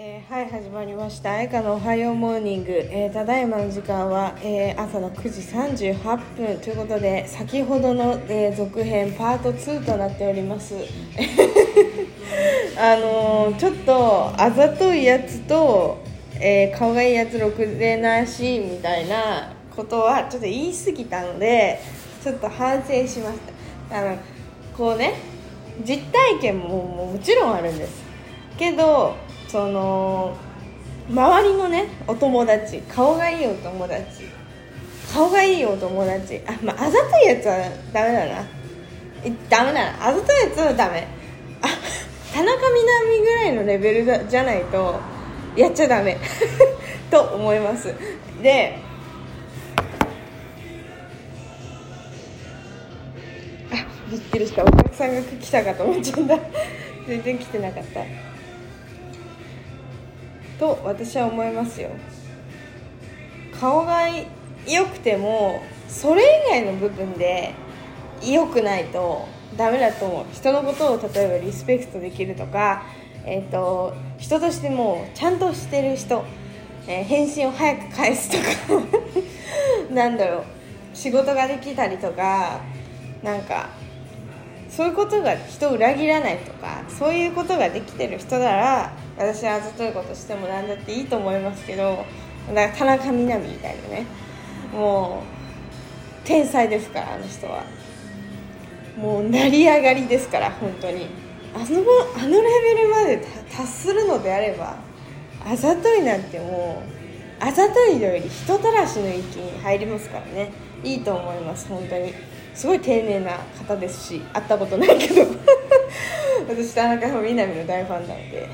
えーはい始まりました「愛花のおはようモーニング」えーただいまの時間は、えー朝の9時38分。ということで先ほどの、え続編パート2となっております。あのちょっとあざといやつと、えー顔がいいやつろくでなしみたいなことはちょっと言い過ぎたのでちょっと反省しました。あのこうね実体験ももちろんあるんです。けどその周りのねお友達顔がいいお友達顔がいいお友達あまああざといやつはダメだな。ダメだな。あざといやつはダメ。あ田中みな実ぐらいのレベルじゃないとやっちゃダメ。と思います。であびっくりした。お客さんが来たかと思っちゃった。全然来てなかった。と私は思いますよ。顔が良くてもそれ以外の部分で良くないとダメだと思う。人のことを例えばリスペクトできるとか、えー、と人としてもちゃんとしてる人、えー返信を早く返すとか。なんだろう。仕事ができたりとかなんかそういうことが人を裏切らないとかそういうことができてる人なら私はあざといことしても何だっていいと思いますけどだか田中みな実みたいなねもう天才ですからあの人は。もう成り上がりですから本当に。あのあのレベルまで達するのであればあざといなんてもうあざといより人たらしの域に入りますからね。いいと思います本当に。すごい丁寧な方ですし会ったことないけど。私田中みな実の大ファンなので。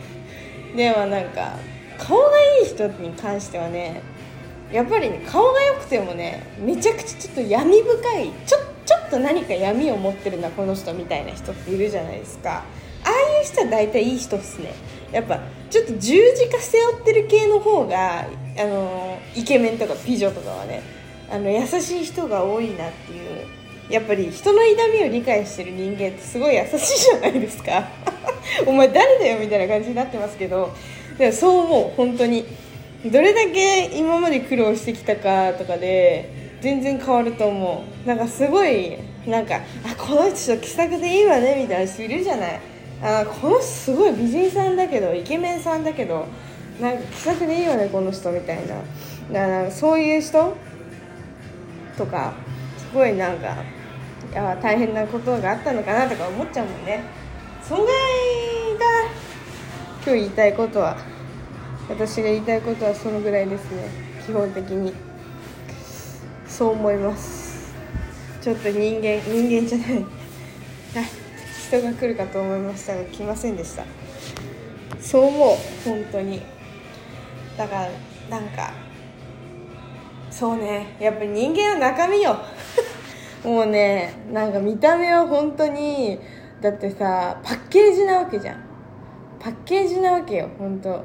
でもなんか顔がいい人に関してはねやっぱり、ね、顔が良くてもねめちゃくちゃちょっと闇深いちょちょっと何か闇を持ってるなこの人みたいな人っているじゃないですか。ああいう人は大体いい人っすね。やっぱちょっと十字架背負ってる系の方があのイケメンとか美女とかはねあの優しい人が多いなっていうやっぱり人の痛みを理解してる人間ってすごい優しいじゃないですか。お前誰だよみたいな感じになってますけどでもそう思う本当に。どれだけ今まで苦労してきたかとかで全然変わると思う。なんかすごいなんかあこの人気さくでいいわねみたいな人いるじゃない。あこの人すごい美人さんだけどイケメンさんだけどなんか気さくでいいわねこの人みたいな。だからそういう人とかすごいなんかいや大変なことがあったのかなとか思っちゃうもんね。そんぐらいが今日言いたいことは私が言いたいことはそのぐらいですね。基本的に。そう思います。ちょっと人間人間じゃない。人が来るかと思いましたが来ませんでした。そう思う。本当に。だからなんかそうね。やっぱり人間は中身よ。もうねなんか見た目は本当にだってさパッケージなわけじゃん。パッケージなわけよ本当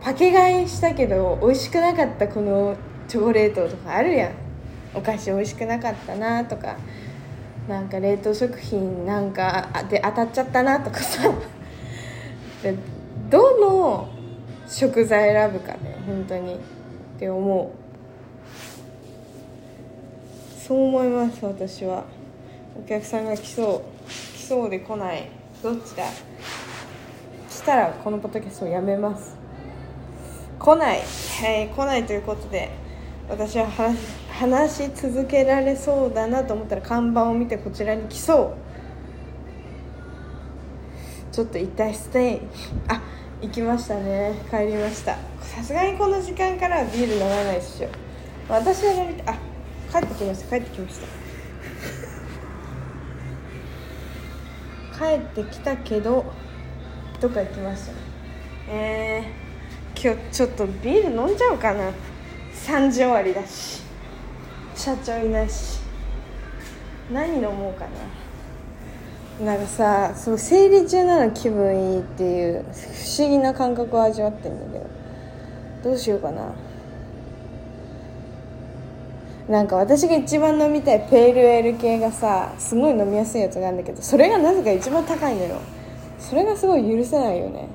パケ買いしたけど美味しくなかったこのチョコレートとかあるやん。お菓子美味しくなかったなとか。なんか冷凍食品なんかで当たっちゃったなとかさ。でどの食材選ぶかね本当に。って思う。そう思います私は。お客さんが来そう。そうで来ない。どっちだ？来たらこのポッドキャストをやめます。来ない、はい、来ないということで私は話話し続けられそうだなと思ったら看板を見てこちらに来そう。ちょっと一体ステイ。あ行きましたね。帰りました。さすがにこの時間からはビール飲まないっしょ。私は飲みたあ帰ってきました。帰ってきました。帰ってきたけどどっか行きました？ねえー、今日ちょっとビール飲んじゃおうかな。3時終わりだし。社長いないし。何飲もうかな。なんかさそう生理中なの気分いいっていう不思議な感覚を味わってんだけどどうしようかななんか私が一番飲みたいペールエール系がさすごい飲みやすいやつがあるんだけどそれがなぜか一番高いのよ。それがすごい許せないよね。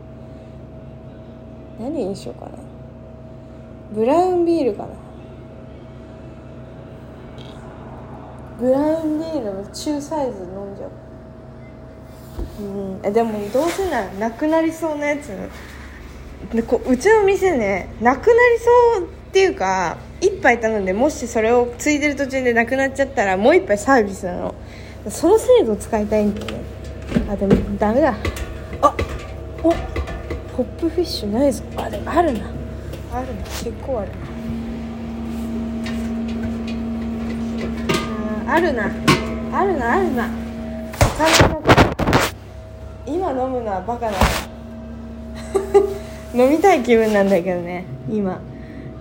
何にしようかな。ブラウンビールかな。ブラウンビールの中サイズ飲んじゃう。うん。でもどうせならなくなりそうなやつ。でこうちの店ねなくなりそうっていうか1杯頼んでもしそれをついでる途中でなくなっちゃったらもう1杯サービスなの。その制度を使いたいんだよね。あでもダメだ。あおポップフィッシュないぞ。あでもあるな。あるな。結構ある。なああるな。あるなあるな。今飲むのはバカだ 飲みたい気分なんだけどね今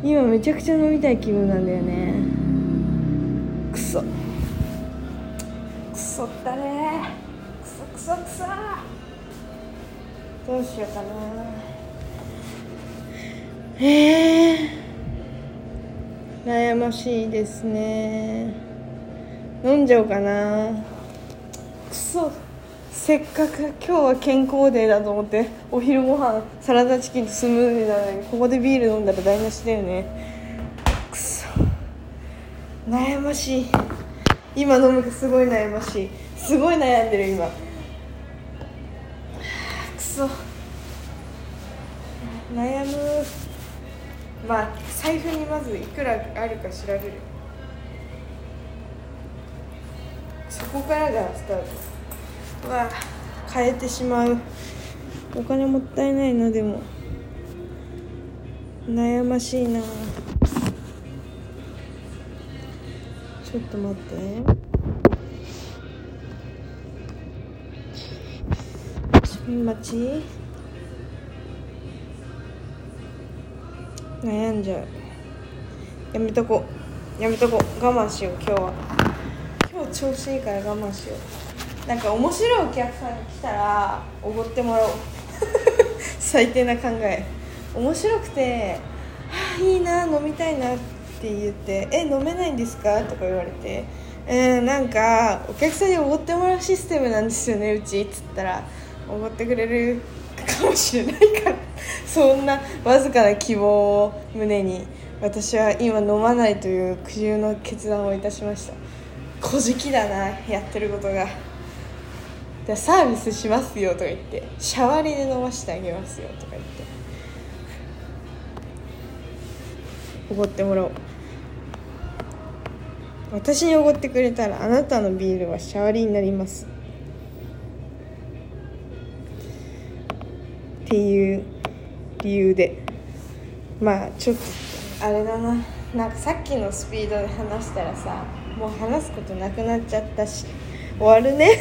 今めちゃくちゃ飲みたい気分なんだよね。くそ。くそったね。くそくそくそ。どうしようかな。ええー、悩ましいですね。飲んじゃおうかな。くそせっかく今日は健康デーだと思ってお昼ご飯サラダチキンとスムージーなのにここでビール飲んだら台無しだよね。くそ。悩ましい。今飲むかすごい悩ましい。すごい悩んでる今。くそ。悩む。まあ財布にまずいくらあるか調べる。そこからがスタート。は変えてしまう。お金もったいないなでも。悩ましいな。ちょっと待って。待ち。悩んじゃう。やめとこやめとこ我慢しよう今日は。今日調子いいから我慢しよう。なんか面白いお客さんが来たらおごってもらおう。最低な考え。面白くて「はあいいな飲みたいな」って言って「え飲めないんですか?」とか言われて「えー、なんかお客さんにおごってもらうシステムなんですよねうち」っつったら。おごってくれるかもしれないから。そんなわずかな希望を胸に私は今飲まないという苦渋の決断をいたしました。小じだなやってることが。じゃサービスしますよとか言ってシャワリで飲ませてあげますよとか言って。おごってもらおう。私におごってくれたらあなたのビールはシャワリになります。っていう理由で。まあちょっとあれだな。なんかさっきのスピードで話したらさもう話すことなくなっちゃったし終わるね。